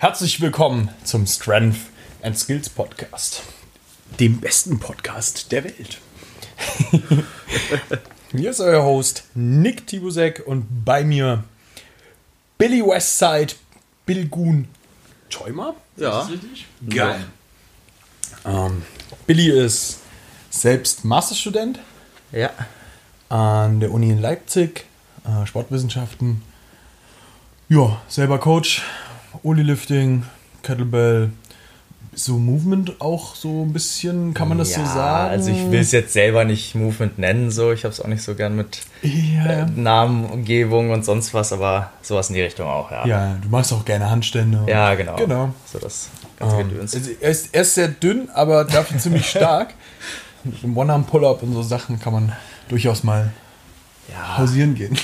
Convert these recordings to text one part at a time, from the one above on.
Herzlich willkommen zum Strength and Skills Podcast, dem besten Podcast der Welt. Hier ist euer Host Nick Tibusek und bei mir Billy Westside, Bill Goon Schäumer. Ja. Geil. Ähm, Billy ist selbst Masterstudent Ja. an der Uni in Leipzig, äh, Sportwissenschaften. Ja, selber Coach, Oli-Lifting, Kettlebell, so Movement auch so ein bisschen, kann man das so sagen? Also ich will es jetzt selber nicht Movement nennen, so. Ich habe es auch nicht so gern mit Ja, äh, Namengebung und sonst was, aber sowas in die Richtung auch, ja. ja, du machst auch gerne Handstände. Ja, genau. Genau. So das ganze Ähm, Gedöns. also er, ist, er ist sehr dünn, aber dafür ziemlich stark. Mit einem One-Arm-Pull-Up und so Sachen kann man durchaus mal Ja, pausieren gehen.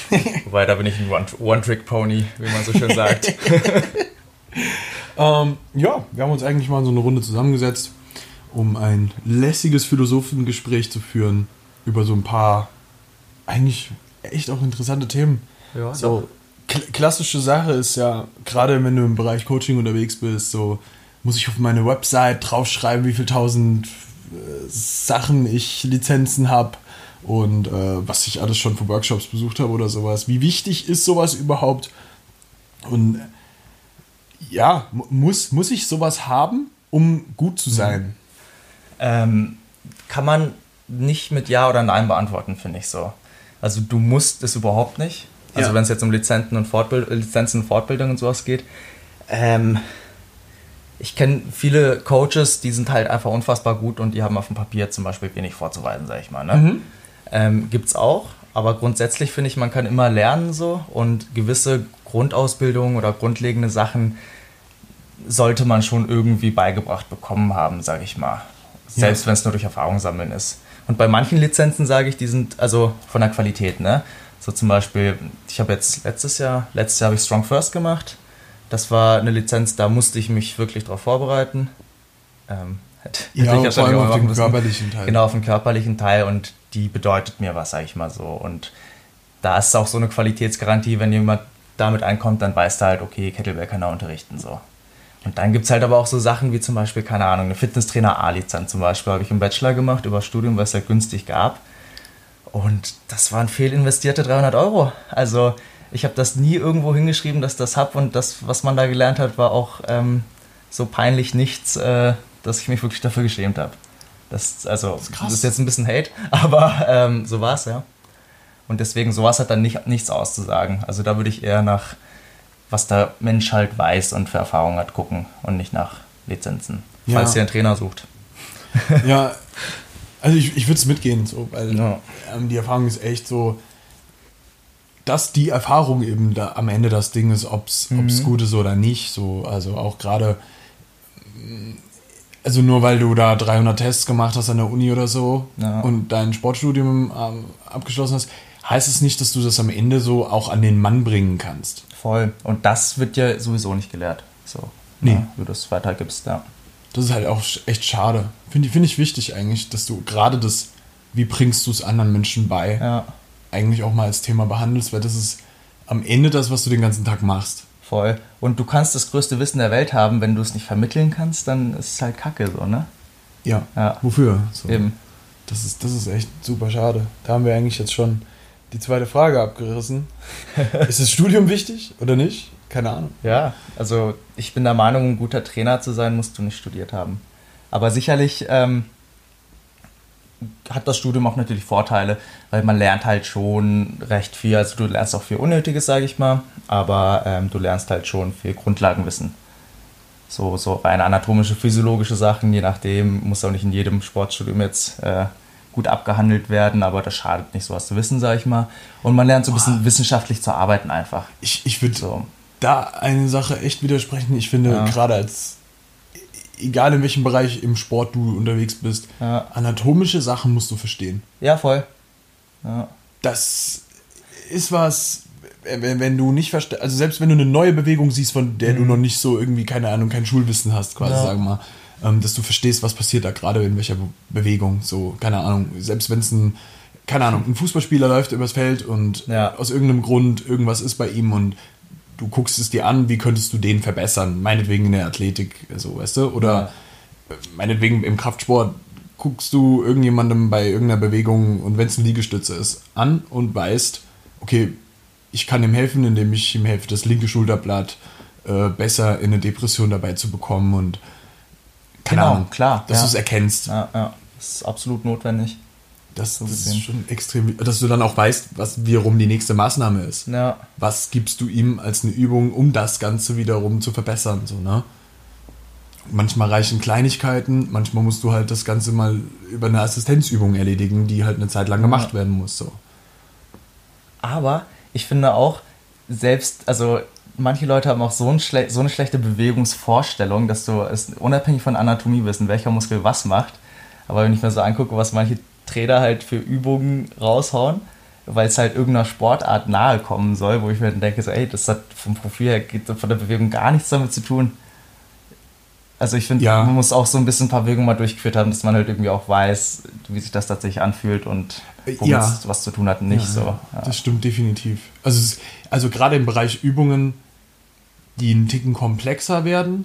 wobei da bin ich ein One- One-Trick-Pony, wie man so schön sagt. Ähm, ja, wir haben uns eigentlich mal so eine Runde zusammengesetzt, um ein lässiges Philosophengespräch zu führen über so ein paar eigentlich echt auch interessante Themen. Ja, so kl klassische Sache ist ja, gerade wenn du im Bereich Coaching unterwegs bist, so muss ich auf meine Website draufschreiben, wie viel tausend äh, Sachen ich Lizenzen habe und äh, was ich alles schon für Workshops besucht habe oder sowas. Wie wichtig ist sowas überhaupt? Und ja, mu- muss, muss ich sowas haben, um gut zu sein? Ähm, kann man nicht mit Ja oder Nein beantworten, finde ich so. Also du musst es überhaupt nicht. Also Ja. wenn es jetzt um Lizenzen und, Fortbild Lizenzen und Fortbildung und sowas geht. Ähm, ich kenne viele Coaches, die sind halt einfach unfassbar gut und die haben auf dem Papier zum Beispiel wenig vorzuweisen, sag ich mal. Ne? Ähm, gibt's auch, aber grundsätzlich finde ich, man kann immer lernen so und gewisse Grundausbildungen oder grundlegende Sachen sollte man schon irgendwie beigebracht bekommen haben, sage ich mal. Selbst wenn es nur durch Erfahrung sammeln ist. Und bei manchen Lizenzen sage ich, die sind also von der Qualität, ne? So zum Beispiel, ich habe jetzt letztes Jahr, letztes Jahr habe ich Strong First gemacht. Das war eine Lizenz, da musste ich mich wirklich darauf vorbereiten. Ähm, hätte- hätte ich vor allem auf den müssen. körperlichen Teil. Genau, auf den körperlichen Teil und die bedeutet mir was, sag ich mal so. Und da ist auch so eine Qualitätsgarantie, wenn jemand damit einkommt, dann weiß er halt, okay, Kettlebell kann er unterrichten, so. Und dann gibt es halt aber auch so Sachen wie zum Beispiel, keine Ahnung, eine Fitnesstrainer A-Lizenz zum Beispiel, habe ich im Bachelor gemacht über Studium, weil es ja günstig gab. Und das waren fehlinvestierte 300 Euro. Also ich habe das nie irgendwo hingeschrieben, dass das habe und das, was man da gelernt hat, war auch ähm, so peinlich nichts, äh, dass ich mich wirklich dafür geschämt habe. Das, also, das krass. ist jetzt ein bisschen Hate, aber ähm, so war es, ja. Und deswegen, sowas hat dann nicht, nichts auszusagen. Also da würde ich eher nach, was der Mensch halt weiß und für Erfahrung hat, gucken und nicht nach Lizenzen. Ja. Falls ihr einen Trainer sucht. Ja, also ich, ich würde es mitgehen, so, weil Ja. ähm, die Erfahrung ist echt so, dass die Erfahrung eben da am Ende das Ding ist, ob es Mhm. gut ist oder nicht. So, also auch gerade, mm, also nur weil du da 300 Tests gemacht hast an der Uni oder so Ja. und dein Sportstudium ähm, abgeschlossen hast, heißt es nicht, dass du das am Ende so auch an den Mann bringen kannst. Voll. Und das wird ja sowieso nicht gelehrt. So. Nee. Ja, wie du es weitergibst, ja. Das ist halt auch echt schade. Finde ich, find ich wichtig eigentlich, dass du gerade das, wie bringst du es anderen Menschen bei, Ja, eigentlich auch mal als Thema behandelst, weil das ist am Ende das, was du den ganzen Tag machst. voll. Und du kannst das größte Wissen der Welt haben, wenn du es nicht vermitteln kannst, dann ist es halt kacke so, ne? Ja. Ja. Wofür? So. Eben. Das ist, das ist echt super schade. Da haben wir eigentlich jetzt schon die zweite Frage abgerissen. ist das Studium wichtig oder nicht? Keine Ahnung. Ja, also ich bin der Meinung, um guter Trainer zu sein, musst du nicht studiert haben. Aber sicherlich ähm, hat das Studium auch natürlich Vorteile, weil man lernt halt schon recht viel. Also du lernst auch viel Unnötiges, sage ich mal, aber ähm, du lernst halt schon viel Grundlagenwissen. So, so rein anatomische, physiologische Sachen, je nachdem, muss auch nicht in jedem Sportstudium jetzt äh, gut abgehandelt werden, aber das schadet nicht, sowas zu wissen, sage ich mal. Und man lernt so ein bisschen wissenschaftlich zu arbeiten einfach. Ich, ich würde So. da eine Sache echt widersprechen. Ich finde, Ja. gerade als, egal in welchem Bereich im Sport du unterwegs bist, Ja. anatomische Sachen musst du verstehen. Ja, voll. Ja. das ist was, wenn, wenn du nicht verstehst, also selbst wenn du eine neue Bewegung siehst, von der du noch nicht so irgendwie, keine Ahnung, kein Schulwissen hast, quasi, Ja. sagen wir mal, ähm, dass du verstehst, was passiert da gerade in welcher Be Bewegung, so, keine Ahnung, selbst wenn es ein, keine Ahnung, ein Fußballspieler läuft übers Feld und Ja. aus irgendeinem Grund irgendwas ist bei ihm und du guckst es dir an, wie könntest du den verbessern? Meinetwegen in der Athletik, so, weißt du? Oder ja. meinetwegen im Kraftsport guckst du irgendjemandem bei irgendeiner Bewegung und wenn es eine Liegestütze ist, an und weißt, okay, ich kann ihm helfen, indem ich ihm helfe, das linke Schulterblatt äh, besser in eine Depression dabei zu bekommen und keine genau, Ahnung, klar, dass ja. du es erkennst. Ja, ja, das ist absolut notwendig. Das, das ist schon extrem, dass du dann auch weißt, was wiederum die nächste Maßnahme ist. Ja. Was gibst du ihm als eine Übung, um das Ganze wiederum zu verbessern, so, ne? Manchmal reichen Kleinigkeiten, manchmal musst du halt das Ganze mal über eine Assistenzübung erledigen, die halt eine Zeit lang gemacht werden muss, so. Aber ich finde auch, selbst, also manche Leute haben auch so, ein schle so eine schlechte Bewegungsvorstellung, dass du es unabhängig von Anatomie wissen, welcher Muskel was macht. Aber wenn ich mir so angucke, was manche Trainer halt für Übungen raushauen, weil es halt irgendeiner Sportart nahe kommen soll, wo ich mir dann denke, so, ey, das hat vom Profil her geht von der Bewegung gar nichts damit zu tun. Also ich finde, ja. man muss auch so ein bisschen ein paar Bewegungen mal durchgeführt haben, dass man halt irgendwie auch weiß, wie sich das tatsächlich anfühlt und womit ja. es was zu tun hat, nicht ja, so. Das stimmt definitiv. Also, also gerade im Bereich Übungen die einen Ticken komplexer werden,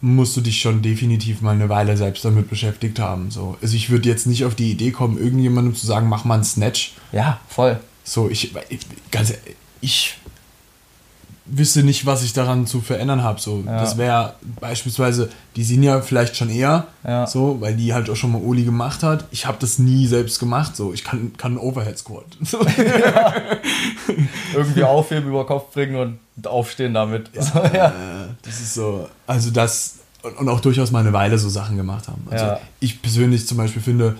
mhm. musst du dich schon definitiv mal eine Weile selbst damit beschäftigt haben. So. Also ich würde jetzt nicht auf die Idee kommen, irgendjemandem zu sagen, mach mal einen Snatch. Ja, voll. So, ich, ganz, ich wüsste nicht, was ich daran zu verändern habe. So, ja. Das wäre beispielsweise, die sind ja vielleicht schon eher, ja. so, weil die halt auch schon mal Oli gemacht hat. Ich habe das nie selbst gemacht. So, ich kann, kann einen Overhead Squat. Ja. Irgendwie aufheben, über Kopf bringen und aufstehen damit. So, das ist so. Also das und auch durchaus mal eine Weile so Sachen gemacht haben. Also ich persönlich zum Beispiel finde,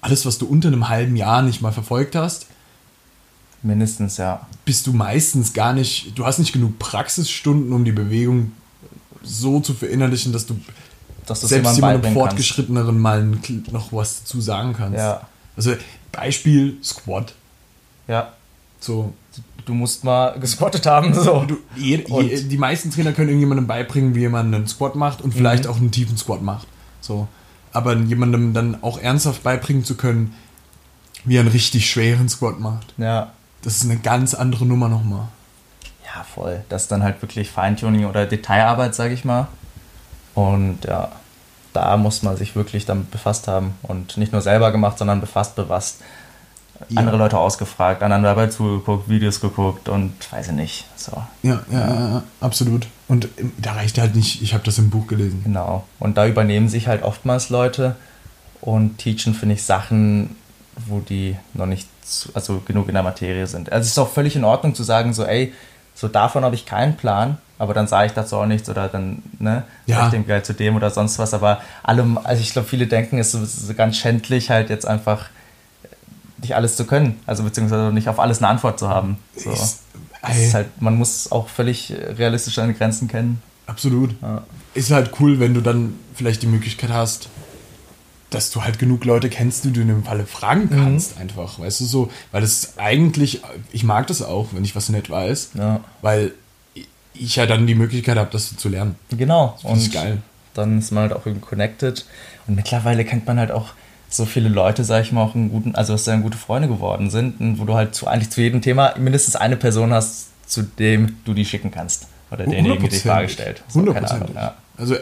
alles, was du unter einem halben Jahr nicht mal verfolgt hast, Mindestens, ja. Bist du meistens gar nicht, du hast nicht genug Praxisstunden, um die Bewegung so zu verinnerlichen, dass du dass selbst jemandem Fortgeschritteneren mal noch was dazu sagen kannst. Ja. Also Beispiel Squat. Ja. So. Du musst mal gesquattet haben. So. Du, je, je, die meisten Trainer können irgendjemandem beibringen, wie man einen Squat macht und vielleicht mhm. auch einen tiefen Squat macht. So. Aber jemandem dann auch ernsthaft beibringen zu können, wie er einen richtig schweren Squat macht. Ja. Das ist eine ganz andere Nummer nochmal. Ja, voll. Das ist dann halt wirklich Feintuning oder Detailarbeit, sage ich mal. Und ja, da muss man sich wirklich damit befasst haben. Und nicht nur selber gemacht, sondern befasst, befasst. Ja. Andere Leute ausgefragt, anderen dabei zugeguckt, Videos geguckt und weiß ich nicht. So. Ja, ja, ja, ja absolut. Und da reicht halt nicht, ich habe das im Buch gelesen. Genau. Und da übernehmen sich halt oftmals Leute und teachen, finde ich, Sachen, wo die noch nicht zu, also genug in der Materie sind. Also es ist auch völlig in Ordnung zu sagen, so, ey, so davon habe ich keinen Plan, aber dann sage ich dazu auch nichts oder dann, ne, ja. ich dem Geld zu dem oder sonst was. Aber alle, also ich glaube, viele denken, es ist so ganz schändlich, halt jetzt einfach nicht alles zu können, also beziehungsweise nicht auf alles eine Antwort zu haben. So. Ist, ist halt, man muss auch völlig realistisch seine Grenzen kennen. Absolut. Ja. Ist halt cool, wenn du dann vielleicht die Möglichkeit hast, dass du halt genug Leute kennst, die du in dem Falle fragen mhm. kannst, mhm. einfach. Weißt du so, weil das eigentlich, ich mag das auch, wenn ich was nicht weiß, ja. weil ich ja dann die Möglichkeit habe, das zu lernen. Genau. Das ist geil. Dann ist man halt auch irgendwie connected. Und mittlerweile kennt man halt auch so viele Leute, sag ich mal, auch einen guten, also dass dann gute Freunde geworden sind, wo du halt zu, eigentlich zu jedem Thema mindestens eine Person hast, zu dem du die schicken kannst. Oder derjenige die Frage stellt. So, 100%. Ja. Also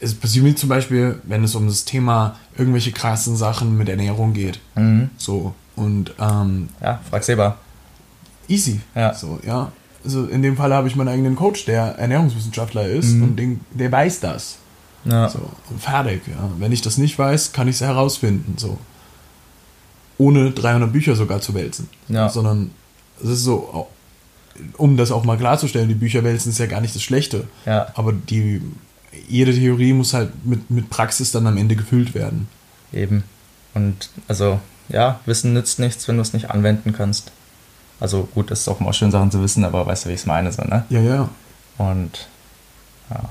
es passiert mir zum Beispiel, wenn es um das Thema irgendwelche krassen Sachen mit Ernährung geht. Mhm. So. Und ähm, ja, frag selber. Easy. Ja. So, ja. Also in dem Fall habe ich meinen eigenen Coach, der Ernährungswissenschaftler ist mhm. und den, der weiß das. Ja. So, fertig, ja. Wenn ich das nicht weiß, kann ich es herausfinden. So. Ohne 300 Bücher sogar zu wälzen. Ja. Sondern es ist so, um das auch mal klarzustellen, die Bücher wälzen ist ja gar nicht das Schlechte. Ja. Aber die jede Theorie muss halt mit, mit Praxis dann am Ende gefüllt werden. Eben. Und also, ja, Wissen nützt nichts, wenn du es nicht anwenden kannst. Also gut, das ist auch mal schön, Sachen zu wissen, aber weißt du, wie ich es meine, so, ne? Ja, ja. Und ja.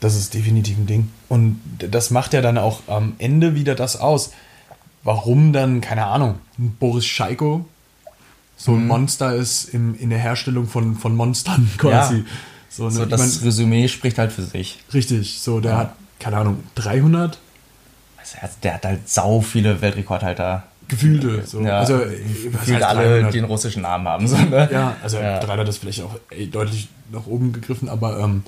Das ist definitiv ein Ding. Und das macht ja dann auch am Ende wieder das aus. Warum dann, keine Ahnung, Boris Scheiko so ein mhm. Monster ist im, in der Herstellung von, von Monstern quasi. Ja. So, ne? so das meine, Resümee spricht halt für sich. Richtig, so der ja. hat, keine Ahnung, 300? Also der hat halt sau viele Weltrekordhalter Gefühlte. So. Ja, also, gefühlt alle, 300? die einen russischen Namen haben. So, ne? Ja, also ja. 300 ist vielleicht auch ey, deutlich nach oben gegriffen, aber ähm,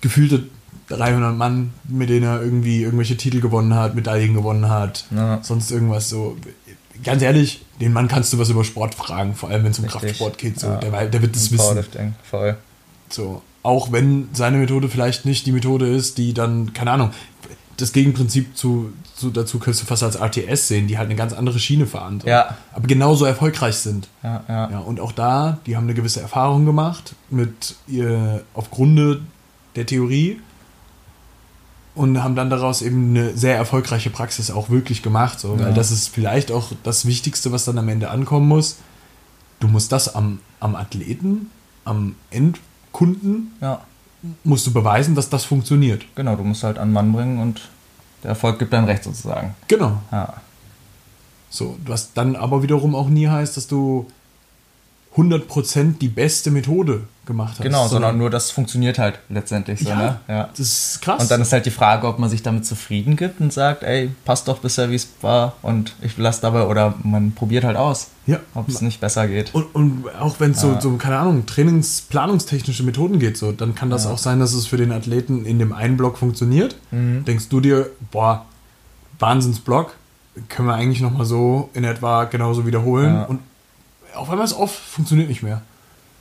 gefühlte 300 Mann, mit denen er irgendwie irgendwelche Titel gewonnen hat, Medaillen gewonnen hat, ja. sonst irgendwas so. Ganz ehrlich, den Mann kannst du was über Sport fragen, vor allem wenn es um Richtig. Kraftsport geht. So. Ja. Der, der, wird das wissen. Voll. So. Auch wenn seine Methode vielleicht nicht die Methode ist, die dann, keine Ahnung, das Gegenprinzip zu, zu, dazu kannst du fast als RTS sehen, die halt eine ganz andere Schiene fahren. Ja. Aber genauso erfolgreich sind. Ja, ja. ja, und auch da, die haben eine gewisse Erfahrung gemacht mit ihr aufgrund der Theorie und haben dann daraus eben eine sehr erfolgreiche Praxis auch wirklich gemacht. So. Ja. Weil das ist vielleicht auch das Wichtigste, was dann am Ende ankommen muss. Du musst das am, am Athleten, am Endkunden, ja. musst du beweisen, dass das funktioniert. Genau, du musst halt an Mann bringen und der Erfolg gibt dann recht sozusagen. Genau. Ja. So, was dann aber wiederum auch nie heißt, dass du 100% die beste Methode gemacht hast. Genau, sondern, sondern nur das funktioniert halt letztendlich so, ja, ne? Ja. Das ist krass. Und dann ist halt die Frage, ob man sich damit zufrieden gibt und sagt, ey, passt doch bisher, wie es war und ich lasse dabei oder man probiert halt aus, ja. ob es nicht besser geht. Und, und auch wenn es ja. so, so, keine Ahnung, trainingsplanungstechnische Methoden geht, so, dann kann das auch sein, dass es für den Athleten in dem einen Block funktioniert. Mhm. Denkst du dir, boah, Wahnsinnsblock, können wir eigentlich nochmal so in etwa genauso wiederholen und auf einmal ist off, funktioniert nicht mehr.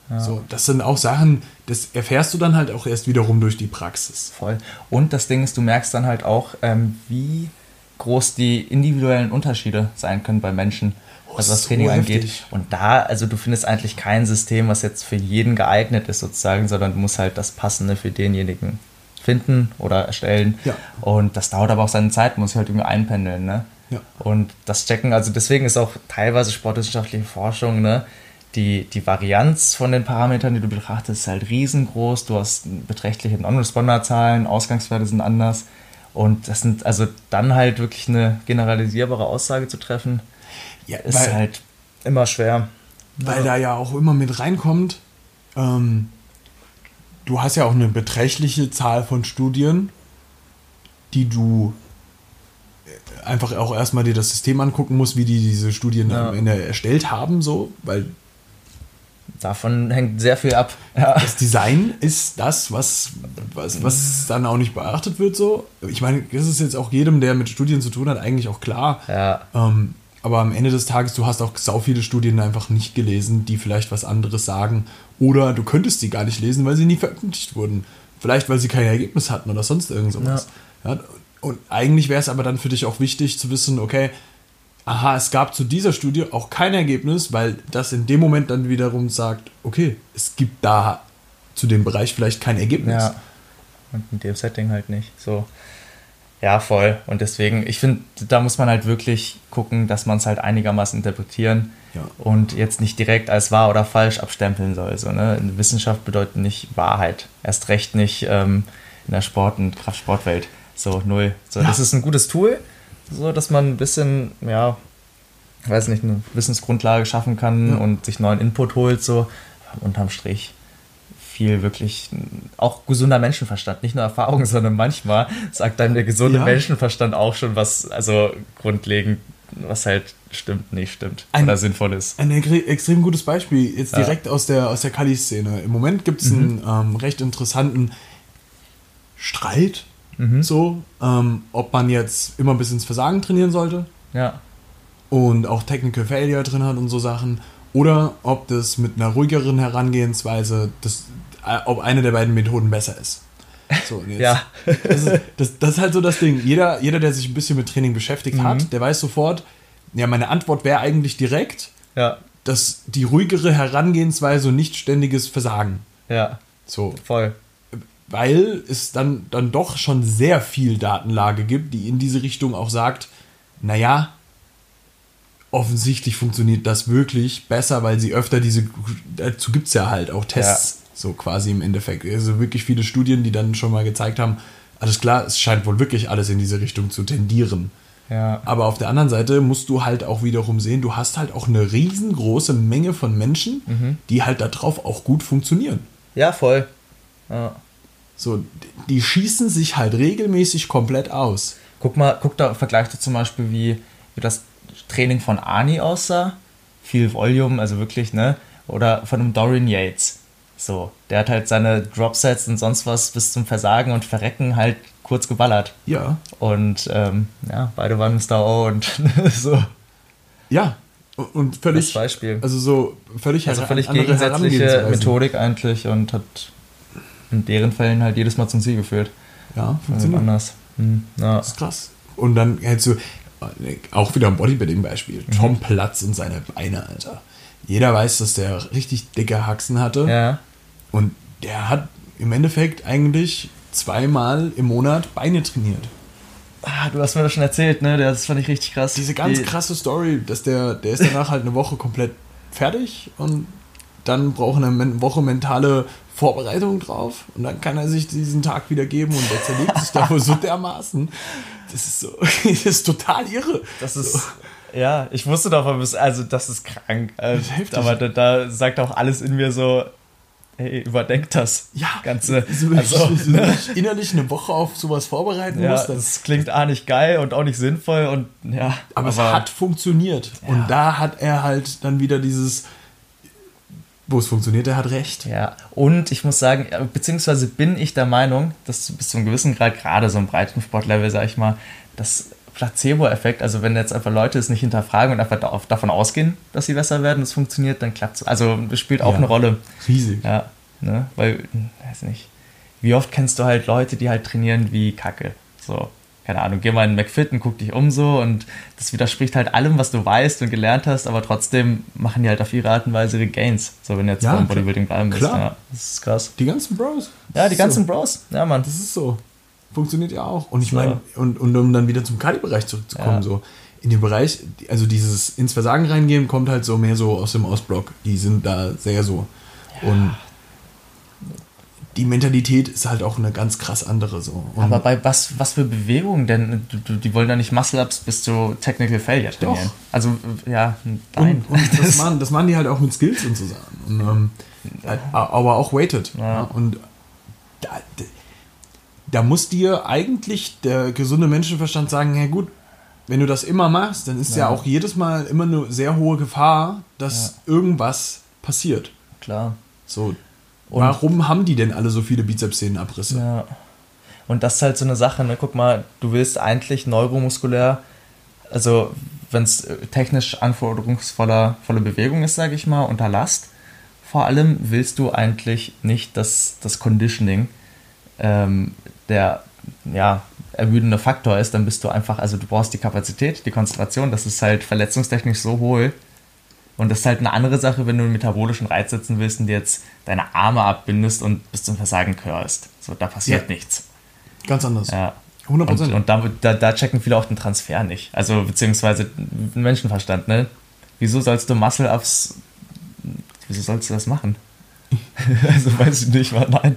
Ja. So, das sind auch Sachen, das erfährst du dann halt auch erst wiederum durch die Praxis. Voll. Und das Ding ist, du merkst dann halt auch, ähm, wie groß die individuellen Unterschiede sein können bei Menschen, oh, was das Training so angeht. Heftig. Und da, also du findest eigentlich kein System, was jetzt für jeden geeignet ist sozusagen, sondern du musst halt das Passende für denjenigen finden oder erstellen. Ja. Und das dauert aber auch seine Zeit, muss ich halt irgendwie einpendeln. Ne? Ja. Und das Checken, also deswegen ist auch teilweise sportwissenschaftliche Forschung, ne, die, die Varianz von den Parametern, die du betrachtest, ist halt riesengroß. Du hast beträchtliche Non-Responder-Zahlen, Ausgangswerte sind anders. Und das sind also dann halt wirklich eine generalisierbare Aussage zu treffen, ja, ist weil, halt immer schwer. Weil ja. da ja auch immer mit reinkommt, ähm, du hast ja auch eine beträchtliche Zahl von Studien, die du einfach auch erstmal dir das System angucken musst, wie die diese Studien ja. erstellt haben, so, weil davon hängt sehr viel ab. Ja. Das Design ist das, was, was, was dann auch nicht beachtet wird, so. Ich meine, das ist jetzt auch jedem, der mit Studien zu tun hat, eigentlich auch klar. Ja. Ähm, aber am Ende des Tages, du hast auch sau viele Studien einfach nicht gelesen, die vielleicht was anderes sagen. Oder du könntest sie gar nicht lesen, weil sie nie veröffentlicht wurden. Vielleicht, weil sie kein Ergebnis hatten oder sonst irgend sowas. Ja. ja und eigentlich wäre es aber dann für dich auch wichtig zu wissen, okay, aha, es gab zu dieser Studie auch kein Ergebnis, weil das in dem Moment dann wiederum sagt, okay, es gibt da zu dem Bereich vielleicht kein Ergebnis. Ja. Und in dem Setting halt nicht. So. Ja, voll. Und deswegen, ich finde, da muss man halt wirklich gucken, dass man es halt einigermaßen interpretieren ja. und jetzt nicht direkt als wahr oder falsch abstempeln soll. So, ne? Wissenschaft bedeutet nicht Wahrheit. Erst recht nicht ähm, in der Sport- und Kraftsportwelt. So, null. So, ja. Das ist ein gutes Tool, so dass man ein bisschen, ja, weiß nicht, eine Wissensgrundlage schaffen kann ja. und sich neuen Input holt, so. Unterm Strich viel wirklich auch gesunder Menschenverstand, nicht nur Erfahrung, sondern manchmal sagt dann der gesunde ja. Menschenverstand auch schon was, also grundlegend, was halt stimmt, nicht stimmt ein, oder sinnvoll ist. Ein extrem gutes Beispiel, jetzt direkt ja. aus der, aus der Kali-Szene. Im Moment gibt es mhm. einen ähm, recht interessanten Streit Mhm. So, ähm, ob man jetzt immer bis ins Versagen trainieren sollte. Ja. Und auch Technical Failure drin hat und so Sachen. Oder ob das mit einer ruhigeren Herangehensweise, das, äh, ob eine der beiden Methoden besser ist. So, ja. Das ist, das, das ist, halt so das Ding. Jeder, jeder, der sich ein bisschen mit Training beschäftigt mhm. hat, der weiß sofort, ja, meine Antwort wäre eigentlich direkt, ja. dass die ruhigere Herangehensweise und nicht ständiges Versagen. Ja. So. Voll weil es dann, dann doch schon sehr viel Datenlage gibt, die in diese Richtung auch sagt, naja, offensichtlich funktioniert das wirklich besser, weil sie öfter diese, dazu gibt es ja halt auch Tests, ja. so quasi im Endeffekt. Also wirklich viele Studien, die dann schon mal gezeigt haben, alles klar, es scheint wohl wirklich alles in diese Richtung zu tendieren. Ja. Aber auf der anderen Seite musst du halt auch wiederum sehen, du hast halt auch eine riesengroße Menge von Menschen, mhm. die halt darauf auch gut funktionieren. Ja, voll. Ja. So, die schießen sich halt regelmäßig komplett aus. Guck mal, guck da, vergleich da zum Beispiel, wie, wie das Training von Arnie aussah. Viel Volume, also wirklich, ne? Oder von einem Dorian Yates. So, der hat halt seine Dropsets und sonst was bis zum Versagen und Verrecken halt kurz geballert. Ja. Und ähm, ja, beide waren Mr. O und so. Ja, und völlig. Das Beispiel. Also so völlig, also völlig gegensätzliche Methodik eigentlich und hat in deren Fällen halt jedes Mal zum Ziel geführt. Ja, funktioniert anders. Hm, ja. Das ist krass. Und dann hältst du auch wieder ein Bodybuilding-Beispiel. Mhm. Tom Platz und seine Beine, Alter. Jeder weiß, dass der richtig dicke Haxen hatte. Ja. Und der hat im Endeffekt eigentlich zweimal im Monat Beine trainiert. Ah, du hast mir das schon erzählt, ne? Das fand ich richtig krass. Diese ganz Die krasse Story, dass der, der ist danach halt eine Woche komplett fertig und dann braucht er eine Woche mentale Vorbereitung drauf und dann kann er sich diesen Tag wieder geben und der zerlegt sich da so dermaßen. Das ist so, das ist total irre. Das ist, so. ja, ich wusste davon, also das ist krank. Das ist aber da, da sagt auch alles in mir so, hey, überdenkt das. Ja, ganze. So, also, so, ne? innerlich eine Woche auf sowas vorbereiten ja, muss. Das klingt auch nicht geil und auch nicht sinnvoll und ja. Aber, aber es hat funktioniert. Ja. Und da hat er halt dann wieder dieses, wo es funktioniert, er hat recht. Ja, und ich muss sagen, beziehungsweise bin ich der Meinung, dass bis zu einem gewissen Grad, gerade so im Breitensportlevel, sag ich mal, das Placebo-Effekt, also wenn jetzt einfach Leute es nicht hinterfragen und einfach davon ausgehen, dass sie besser werden, das funktioniert, dann klappt es. Also das spielt auch ja, eine Rolle. Riesig. Ja, ne? weil, weiß nicht, wie oft kennst du halt Leute, die halt trainieren wie Kacke. So, keine Ahnung, geh mal in McFit und guck dich um so und das widerspricht halt allem, was du weißt und gelernt hast, aber trotzdem machen die halt auf ihre Art und Weise ihre Gains. So, wenn du jetzt ja, beim Bodybuilding bleiben bist. Ja, das ist krass. Die ganzen Bros. Ja, die ganzen so. Bros. Ja, Mann. Das ist so funktioniert ja auch. Und ich meine, und, und um dann wieder zum Kali-Bereich zurückzukommen, ja. so in dem Bereich, also dieses ins Versagen reingehen, kommt halt so mehr so aus dem Ostblock. Die sind da sehr so. Und die Mentalität ist halt auch eine ganz krass andere so. Und Aber bei was, was für Bewegungen denn? Die wollen da nicht Muscle-Ups bis zu Technical Failure trainieren. Doch. Also, ja, nein. Und, und das, machen, das machen die halt auch mit Skills und so Sachen. Und, ähm, aber auch weighted. Ja. Und da, da muss dir eigentlich der gesunde Menschenverstand sagen, ja gut, wenn du das immer machst, dann ist ja, ja auch jedes Mal immer eine sehr hohe Gefahr, dass ja. irgendwas passiert. Klar. So. Und warum haben die denn alle so viele Bizepssehnenabrisse? Ja. Und das ist halt so eine Sache, ne? Guck mal, du willst eigentlich neuromuskulär, also wenn es äh, technisch anforderungsvoller volle Bewegung ist, sage ich mal, unter Last, vor allem willst du eigentlich nicht, dass das Conditioning ähm, der ja, ermüdende Faktor ist, dann bist du einfach, also du brauchst die Kapazität, die Konzentration, das ist halt verletzungstechnisch so hohl. Und das ist halt eine andere Sache, wenn du einen metabolischen Reiz setzen willst und jetzt deine Arme abbindest und bis zum Versagen körst. So, da passiert ja. nichts. Ganz anders. Ja. 100%. Und, und da, da, da, checken viele auch den Transfer nicht. Also, beziehungsweise Menschenverstand, ne? Wieso sollst du Muscle-Ups, wieso sollst du das machen? also, weiß ich nicht, war nein.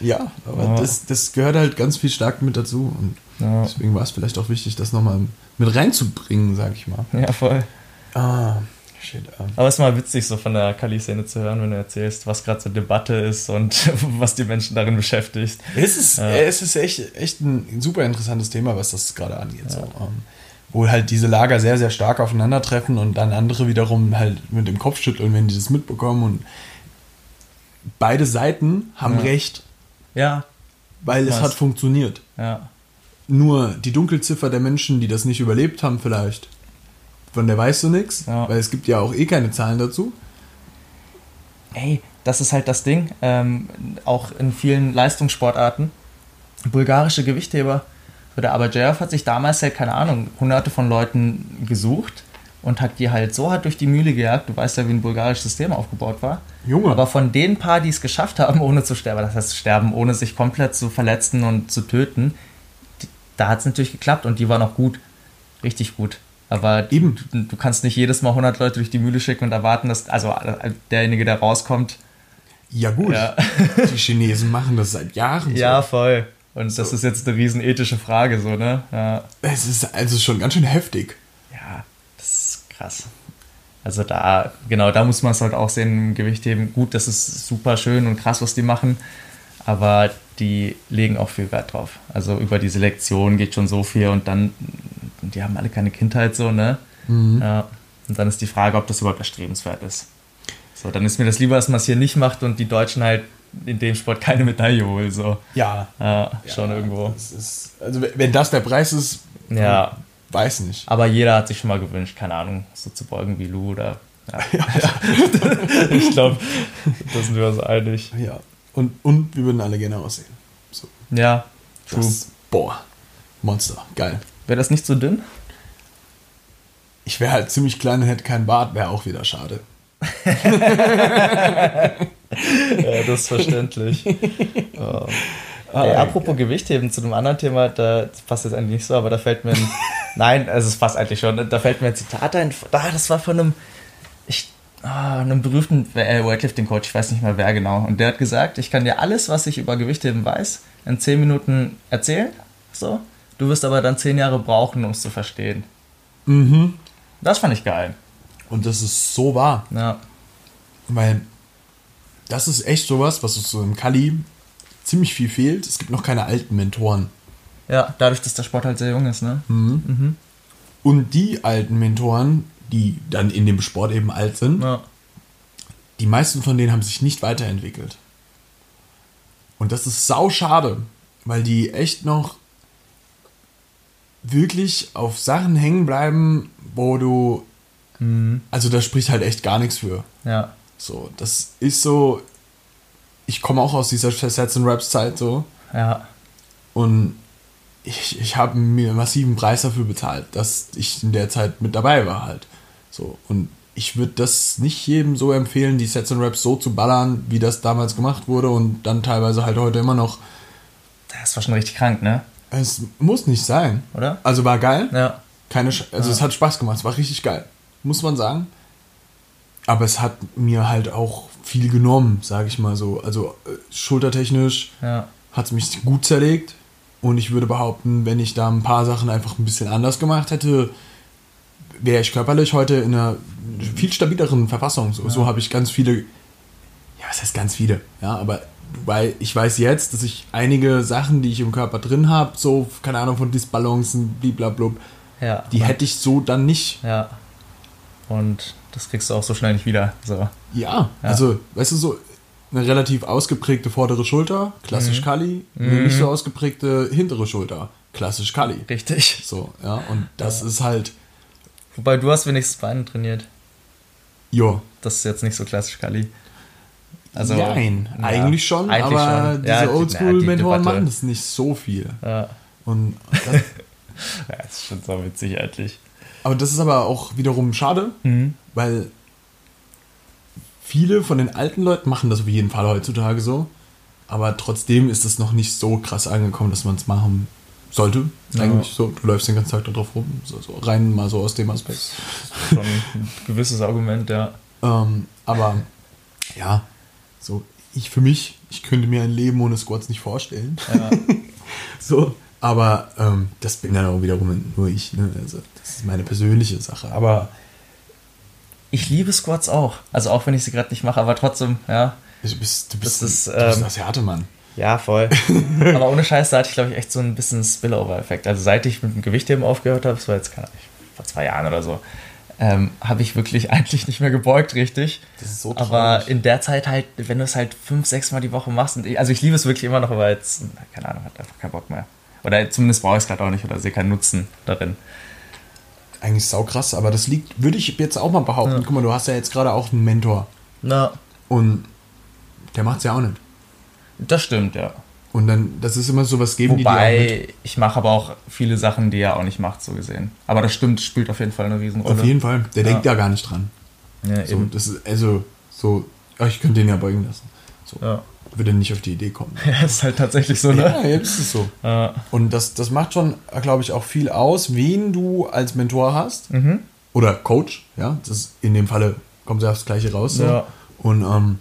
Ja, aber ja. Das, das gehört halt ganz viel stark mit dazu. Und ja. deswegen war es vielleicht auch wichtig, das nochmal mit reinzubringen, sag ich mal. Ja, voll. Ah, shit. Um. Aber es ist mal witzig, so von der Kali-Szene zu hören, wenn du erzählst, was gerade so Debatte ist und was die Menschen darin beschäftigt. Es ist, ja. es ist echt, echt ein super interessantes Thema, was das gerade angeht. So. Um, ähm, wo halt diese Lager sehr, sehr stark aufeinandertreffen und dann andere wiederum halt mit dem Kopf schütteln, wenn die das mitbekommen und beide Seiten haben ja. recht. Ja. Weil es hat funktioniert. Ja. Nur die Dunkelziffer der Menschen, die das nicht überlebt haben, vielleicht, von der weißt du nichts, ja. weil es gibt ja auch eh keine Zahlen dazu. Ey, das ist halt das Ding. Ähm, auch in vielen Leistungssportarten. Bulgarische Gewichtheber. Der Abajev hat sich damals ja, keine Ahnung, hunderte von Leuten gesucht und hat die halt so hart durch die Mühle gejagt. Du weißt ja, wie ein bulgarisches System aufgebaut war. Junge. Aber von den paar, die es geschafft haben, ohne zu sterben, das heißt sterben, ohne sich komplett zu verletzen und zu töten, die, da hat es natürlich geklappt und die waren auch gut. Richtig gut. Aber Eben. Du, du, kannst nicht jedes Mal 100 Leute durch die Mühle schicken und erwarten, dass also derjenige, der rauskommt. Ja, gut. Ja. Die Chinesen machen das seit Jahren. So. Ja, voll. Und so. das ist jetzt eine riesen ethische Frage, so, ne? Ja. Es ist also schon ganz schön heftig. Ja, das ist krass. Also da, genau, da muss man es halt auch sehen im Gewichtheben. Gut, das ist super schön und krass, was die machen, aber die legen auch viel Wert drauf. Also über die Selektion geht schon so viel und dann, die haben alle keine Kindheit so, ne? Ja. Und dann ist die Frage, ob das überhaupt erstrebenswert ist. So, dann ist mir das lieber, dass man es hier nicht macht und die Deutschen halt in dem Sport keine Medaille holen. So. Ja. Ja, schon irgendwo. Das ist, also wenn das der Preis ist, Ja. weiß nicht. Aber jeder hat sich schon mal gewünscht, keine Ahnung, so zu beugen wie Lou oder. Ja. ich glaube, da sind wir uns einig. Ja. Und, und wir würden alle gerne aussehen. So. Ja, true. Das, boah, Monster, geil. Wäre das nicht so dünn? Ich wäre halt ziemlich klein und hätte keinen Bart, wäre auch wieder schade. Ja, das ist verständlich. oh. Ey, apropos Gewichtheben, zu einem anderen Thema, da das passt jetzt eigentlich nicht so, aber da fällt mir ein. nein, also es passt eigentlich schon. Da fällt mir ein Zitat ein. Ah, das war von einem. Ich, ah, einem berühmten äh, Weightlifting-Coach, ich weiß nicht mal wer genau. Und der hat gesagt: Ich kann dir alles, was ich über Gewichtheben weiß, in 10 Minuten erzählen. So. Du wirst aber dann 10 Jahre brauchen, um es zu verstehen. Mhm. Das fand ich geil. Und das ist so wahr. Ja. Weil das ist echt sowas, was uns so im Kali ziemlich viel fehlt. Es gibt noch keine alten Mentoren. Ja, dadurch, dass der Sport halt sehr jung ist, ne? Und die alten Mentoren, die dann in dem Sport eben alt sind, Ja. die meisten von denen haben sich nicht weiterentwickelt. Und das ist sau schade, weil die echt noch wirklich auf Sachen hängen bleiben, wo du. Also da spricht halt echt gar nichts für. Ja. So, das ist so. Ich komme auch aus dieser Sets and Raps Zeit so. Ja. Und ich, ich habe mir einen massiven Preis dafür bezahlt, dass ich in der Zeit mit dabei war halt. So. Und ich würde das nicht jedem so empfehlen, die Sets and Raps so zu ballern, wie das damals gemacht wurde und dann teilweise halt heute immer noch. Das war schon richtig krank, ne? Es muss nicht sein. Oder? Also war geil. Ja. Keine Sch also es hat Spaß gemacht, es war richtig geil. Muss man sagen. Aber es hat mir halt auch viel genommen, sage ich mal so. Also äh, schultertechnisch Ja. hat es mich gut zerlegt. Und ich würde behaupten, wenn ich da ein paar Sachen einfach ein bisschen anders gemacht hätte, wäre ich körperlich heute in einer viel stabileren Verfassung. So, so habe ich ganz viele, ja, was heißt ganz viele, ja, aber weil ich weiß jetzt, dass ich einige Sachen, die ich im Körper drin habe, so, keine Ahnung, von Disbalancen, bliblablub, Ja. die hätte ich so dann nicht. Ja. Und das kriegst du auch so schnell nicht wieder. So. Ja, also, weißt du, so eine relativ ausgeprägte vordere Schulter, klassisch Kali, eine nicht so ausgeprägte hintere Schulter, klassisch Kali. Richtig. So, ja, und das ist halt, Wobei du hast wenigstens Beine trainiert. jo. Das ist jetzt nicht so klassisch Kali. Also, Nein, ja, eigentlich schon, eigentlich aber schon. diese Ja, Oldschool-Mentoren ja, die machen das nicht so viel. Ja. Und das, ja, das ist schon so witzig eigentlich. aber das ist aber auch wiederum schade, weil viele von den alten Leuten machen das auf jeden Fall heutzutage so, aber trotzdem ist es noch nicht so krass angekommen, dass man es machen sollte. Ja. Eigentlich so, du läufst den ganzen Tag da drauf rum, so, so rein mal so aus dem Aspekt. Schon ein gewisses Argument, ja. Ähm, aber ja, so ich für mich, ich könnte mir ein Leben ohne Squats nicht vorstellen. Ja. So, aber ähm, das bin dann auch wiederum nur ich. Ne? Also das ist meine persönliche Sache. Aber Ich liebe Squats auch. Also auch wenn ich sie gerade nicht mache, aber trotzdem, ja. du bist, du bist, Das ist, du bist ähm, ein Asiate-Mann. Ja, voll. aber ohne Scheiß, da hatte ich, glaube ich, echt so ein bisschen Spillover-Effekt. Also seit ich mit dem Gewichtheben aufgehört habe, das war jetzt, keine Ahnung, vor zwei Jahren oder so, ähm, habe ich wirklich eigentlich nicht mehr gebeugt, richtig. Das ist so Aber traurig. in der Zeit halt, wenn du es halt fünf, sechs Mal die Woche machst, und ich, also ich liebe es wirklich immer noch, aber jetzt, keine Ahnung, hat einfach keinen Bock mehr. Oder zumindest brauche ich es gerade auch nicht oder sehe keinen Nutzen darin. Eigentlich saukrass, aber das liegt, würde ich jetzt auch mal behaupten. Guck mal, du hast ja jetzt gerade auch einen Mentor. Na, Und der macht es ja auch nicht. das stimmt, ja. Und dann, das ist immer so was geben, die dir auch mit. Wobei, ich mache aber auch viele Sachen, die er auch nicht macht, so gesehen. Aber das stimmt, spielt auf jeden Fall eine Riesenrolle. Auf jeden Fall. Der Ja. denkt da gar nicht dran. Ja, So, eben. das ist, also, so, ja, ich könnte den ja beugen lassen. So. Ja. Würde nicht auf die Idee kommen. Ja, ist halt tatsächlich so, ne? Ja, jetzt ist es so. Ja. Und das, das macht schon, glaube ich, auch viel aus, wen du als Mentor hast. Mhm. Oder Coach, ja. Das ist, in dem Falle kommt ja aufs Gleiche raus. So. Ja. Und ähm,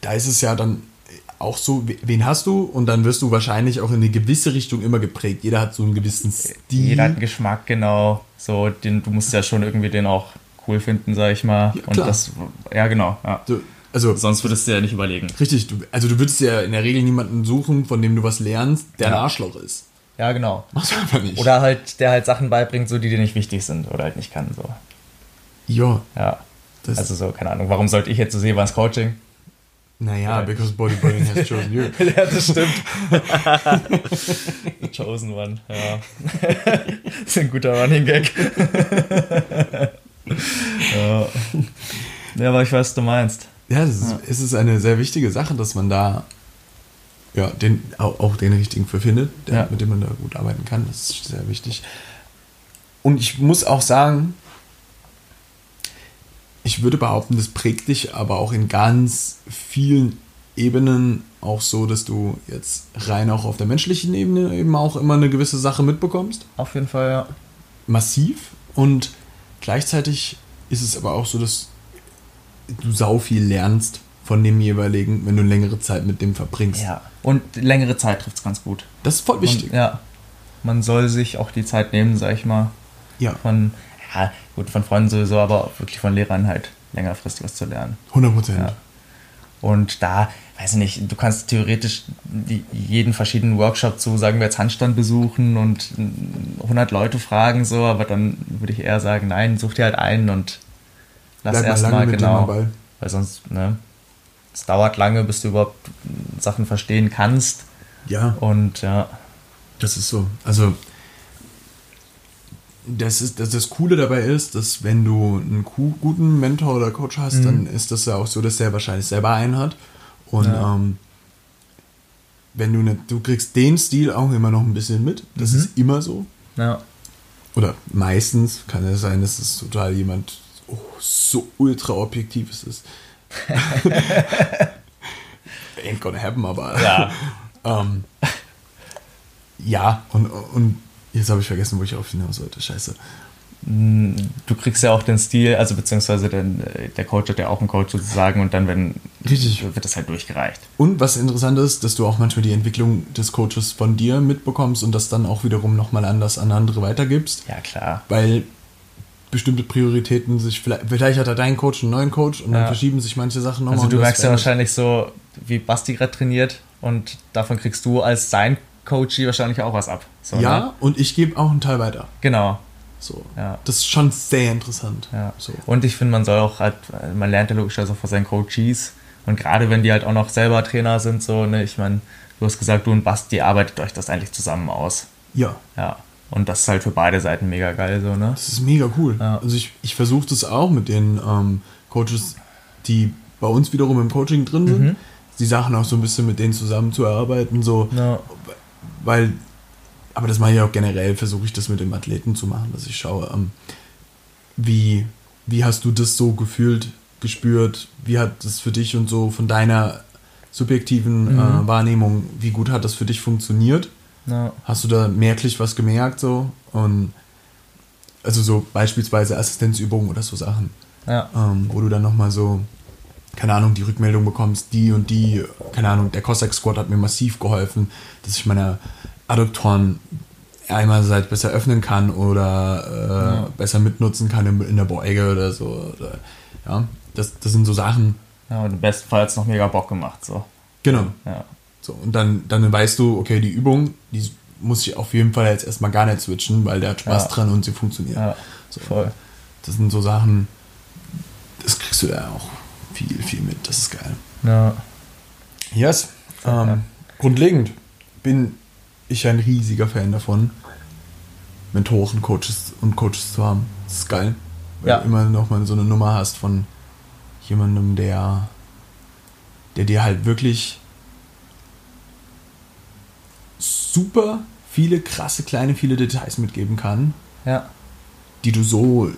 da ist es ja dann auch so, we- wen hast du? Und dann wirst du wahrscheinlich auch in eine gewisse Richtung immer geprägt. Jeder hat so einen gewissen Stil. Jeder hat einen Geschmack, genau. So, den, du musst ja schon irgendwie den auch cool finden, sag ich mal. Ja, Und klar. das, ja, genau. Ja. Du, also, Sonst würdest du ja nicht überlegen. richtig, du, also du würdest ja in der Regel niemanden suchen, von dem du was lernst, der ein Ja. Arschloch ist. Ja, genau. Machst du einfach nicht. Oder halt, der halt Sachen beibringt, so die dir nicht wichtig sind oder halt nicht kann. So. ja, Ja. das, Also so, keine Ahnung, warum sollte ich jetzt so sehen was Coaching? Naja, because bodybuilding has chosen you. ja, das stimmt. The Chosen One, ja. das ist ein guter Running Gag. ja. ja, aber ich weiß, was du meinst. Ja, das ist, es ist eine sehr wichtige Sache, dass man da ja, den, auch, auch den richtigen für findet, der, Ja. mit dem man da gut arbeiten kann. Das ist sehr wichtig. Und ich muss auch sagen, ich würde behaupten, das prägt dich aber auch in ganz vielen Ebenen auch so, dass du jetzt rein auch auf der menschlichen Ebene eben auch immer eine gewisse Sache mitbekommst. Auf jeden Fall, ja. Massiv. Und gleichzeitig ist es aber auch so, dass du sau viel lernst von dem jeweiligen, wenn du längere Zeit mit dem verbringst. Ja. Und längere Zeit trifft es ganz gut. Das ist voll wichtig. Und, ja. Man soll sich auch die Zeit nehmen, sag ich mal. Ja, Von, ja, gut, von Freunden sowieso, aber auch wirklich von Lehrern halt längerfristig was zu lernen. 100 Prozent. Ja. Und da, weiß ich nicht, du kannst theoretisch jeden verschiedenen Workshop zu, sagen wir jetzt Handstand besuchen und mm, 100 Leute fragen, so, aber dann würde ich eher sagen, nein, such dir halt einen und lass Bleib mal erst lange mal, mit dem genau. Weil sonst, ne, es dauert lange, bis du überhaupt Sachen verstehen kannst. Ja, Und ja, das ist so. Also, das, ist, das, das Coole dabei ist, dass wenn du einen guten Mentor oder Coach hast, Mhm. dann ist das ja auch so, dass der wahrscheinlich selber einen hat. Und Ja. ähm, wenn du ne, du kriegst den Stil auch immer noch ein bisschen mit. Das Mhm. ist immer so. ja, Oder meistens kann es sein, dass es total jemand oh, so ultra objektives ist. Ain't gonna happen, aber. Ja. ähm, ja, und, und jetzt habe ich vergessen, wo ich auf hinaus wollte. Scheiße. Mm, du kriegst ja auch den Stil, also beziehungsweise den, äh, der Coach hat ja auch einen Coach sozusagen und dann wenn, Richtig. wird das halt durchgereicht. Und was interessant ist, dass du auch manchmal die Entwicklung des Coaches von dir mitbekommst und das dann auch wiederum nochmal anders an andere weitergibst. Ja, klar. Weil bestimmte Prioritäten sich vielleicht, vielleicht hat er dein Coach einen neuen Coach und dann Ja. verschieben sich manche Sachen nochmal. Also du merkst ja wahrscheinlich so, wie Basti gerade trainiert und davon kriegst du als sein Coachie wahrscheinlich auch was ab. So, Ja, Ne? und ich gebe auch einen Teil weiter. Genau. So. Ja. Das ist schon sehr interessant. Ja. So. Und ich finde, man soll auch halt, man lernt ja logischerweise auch von seinen Coaches. Und gerade wenn die halt auch noch selber Trainer sind, so, ne, ich meine, du hast gesagt, du und Basti arbeitet euch das eigentlich zusammen aus. Ja, Ja. Und das ist halt für beide Seiten mega geil, so, ne? das ist mega cool. Ja. Also ich, ich versuche das auch mit den ähm, Coaches, die bei uns wiederum im Coaching drin sind. Mhm. Die Sachen auch so ein bisschen mit denen zusammenzuarbeiten, so. Ja. Weil, aber das mache ich auch generell, versuche ich das mit dem Athleten zu machen, dass ich schaue, ähm, wie, wie hast du das so gefühlt, gespürt, wie hat das für dich und so von deiner subjektiven Mhm. äh, Wahrnehmung, wie gut hat das für dich funktioniert? Ja. Hast du da merklich was gemerkt so? Und also so beispielsweise Assistenzübungen oder so Sachen, Ja. ähm, wo du dann nochmal so, keine Ahnung, die Rückmeldung bekommst, die und die, keine Ahnung, der Cossack Squad hat mir massiv geholfen, dass ich meine Adduktoren einerseits besser öffnen kann oder äh, Ja. besser mitnutzen kann in, in der Beuge oder so. Oder, ja, das, das sind so Sachen. Ja, und im besten Fall hat es noch mega Bock gemacht, so. Genau. Ja. So, und dann, dann weißt du, okay, die Übung, die muss ich auf jeden Fall jetzt erstmal gar nicht switchen, weil der hat Spaß Ja. dran und sie funktioniert. Ja. So. Voll. Das sind so Sachen, das kriegst du da auch viel, viel mit. Das ist geil. Ja. Yes. Ja. Ähm, grundlegend bin ich ein riesiger Fan davon, Mentoren, Coaches und Coaches zu haben. Das ist geil. Weil Ja. du immer noch mal so eine Nummer hast von jemandem, der, der dir halt wirklich super viele krasse kleine viele Details mitgeben kann, Ja. die du so,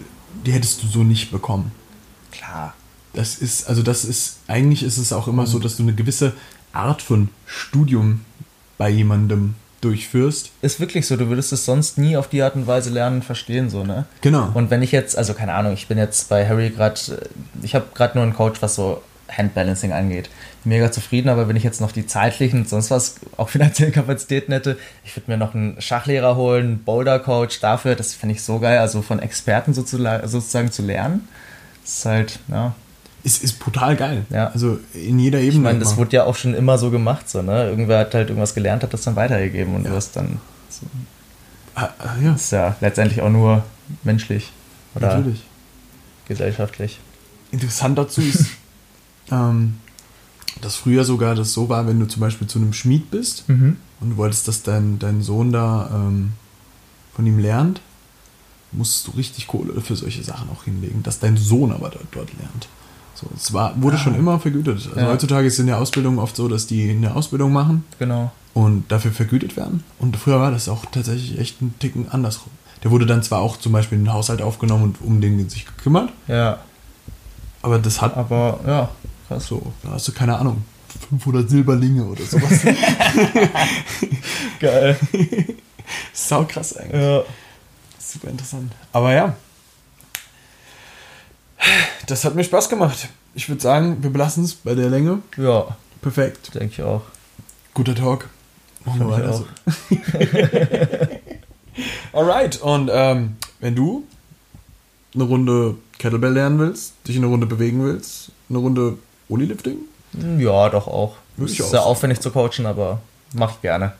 die hättest du so nicht bekommen. Klar. Das ist, also das ist, eigentlich ist es auch immer so, dass du eine gewisse Art von Studium bei jemandem durchführst. Ist wirklich so, du würdest es sonst nie auf die Art und Weise lernen, verstehen, so, ne? Genau. Und wenn ich jetzt, also keine Ahnung, ich bin jetzt bei Harry gerade, ich habe gerade nur einen Coach, was so Handbalancing angeht. Mega zufrieden, aber wenn ich jetzt noch die zeitlichen und sonst was, auch finanziellen Kapazitäten hätte, ich würde mir noch einen Schachlehrer holen, einen Boulder-Coach dafür, das finde ich so geil, also von Experten sozusagen, sozusagen zu lernen. Das ist halt, ja. Ist, ist brutal geil. Ja. Also in jeder Ebene. Ich meine, das wurde ja auch schon immer so gemacht, so, ne? Irgendwer hat halt irgendwas gelernt, hat das dann weitergegeben und Ja. du hast dann, Ah, ah, ja, ist ja letztendlich auch nur menschlich oder natürlich. gesellschaftlich. Interessant dazu ist, ähm, dass früher sogar das so war, wenn du zum Beispiel zu einem Schmied bist Mhm. und du wolltest, dass dein, dein Sohn da ähm, von ihm lernt, musst du richtig Kohle für solche Sachen auch hinlegen, dass dein Sohn aber dort, dort lernt. So, es war, wurde schon immer vergütet. Also Ja. heutzutage ist es in der Ausbildung oft so, dass die eine Ausbildung machen Genau. und dafür vergütet werden. Und früher war das auch tatsächlich echt ein Ticken andersrum. Der wurde dann zwar auch zum Beispiel in den Haushalt aufgenommen und um den sich gekümmert, Ja, aber das hat aber ja, krass. so, da hast du keine Ahnung, 500 Silberlinge oder sowas. Geil. Sau krass eigentlich. Ja. Super interessant. Aber ja, das hat mir Spaß gemacht. Ich würde sagen, wir belassen es bei der Länge. ja, Perfekt. denke ich auch. Guter Talk. Machen wir weiter so. Alright, und ähm, wenn du eine Runde Kettlebell lernen willst, dich eine Runde bewegen willst, eine Runde Olilifting, Ja, doch auch. Ist auch sehr aufwendig zu coachen, aber mach ich gerne.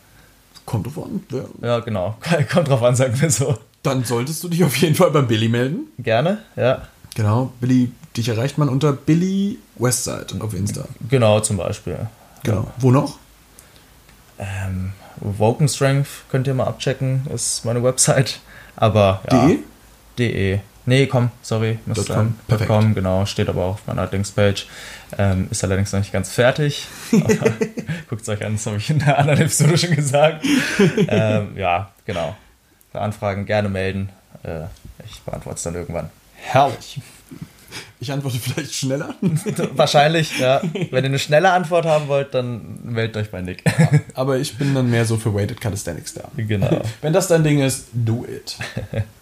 kommt drauf an. Ja. Ja, genau. Kommt drauf an, sagen wir so. Dann solltest du dich auf jeden Fall beim Billy melden. Gerne, ja. Genau, Billy, dich erreicht man unter Billy Westside auf Insta. Genau, zum Beispiel. Genau. Wo noch? Ähm, Woken Strength könnt ihr mal abchecken, ist meine Website. Aber ja. De? De. Nee, komm, sorry. Dot com, perfekt. com, genau, steht aber auch auf meiner Dingspage. Ähm, ist allerdings noch nicht ganz fertig. Guckt es euch an, das habe ich in der anderen Episode schon gesagt. ähm, ja, genau. Für Anfragen gerne melden. Äh, ich beantworte es dann irgendwann. Herrlich. Ich antworte vielleicht schneller. Wahrscheinlich, ja. Wenn ihr eine schnelle Antwort haben wollt, dann meldet euch bei Nick. Aber ich bin dann mehr so für Weighted Calisthenics da. genau. Wenn das dein Ding ist, do it.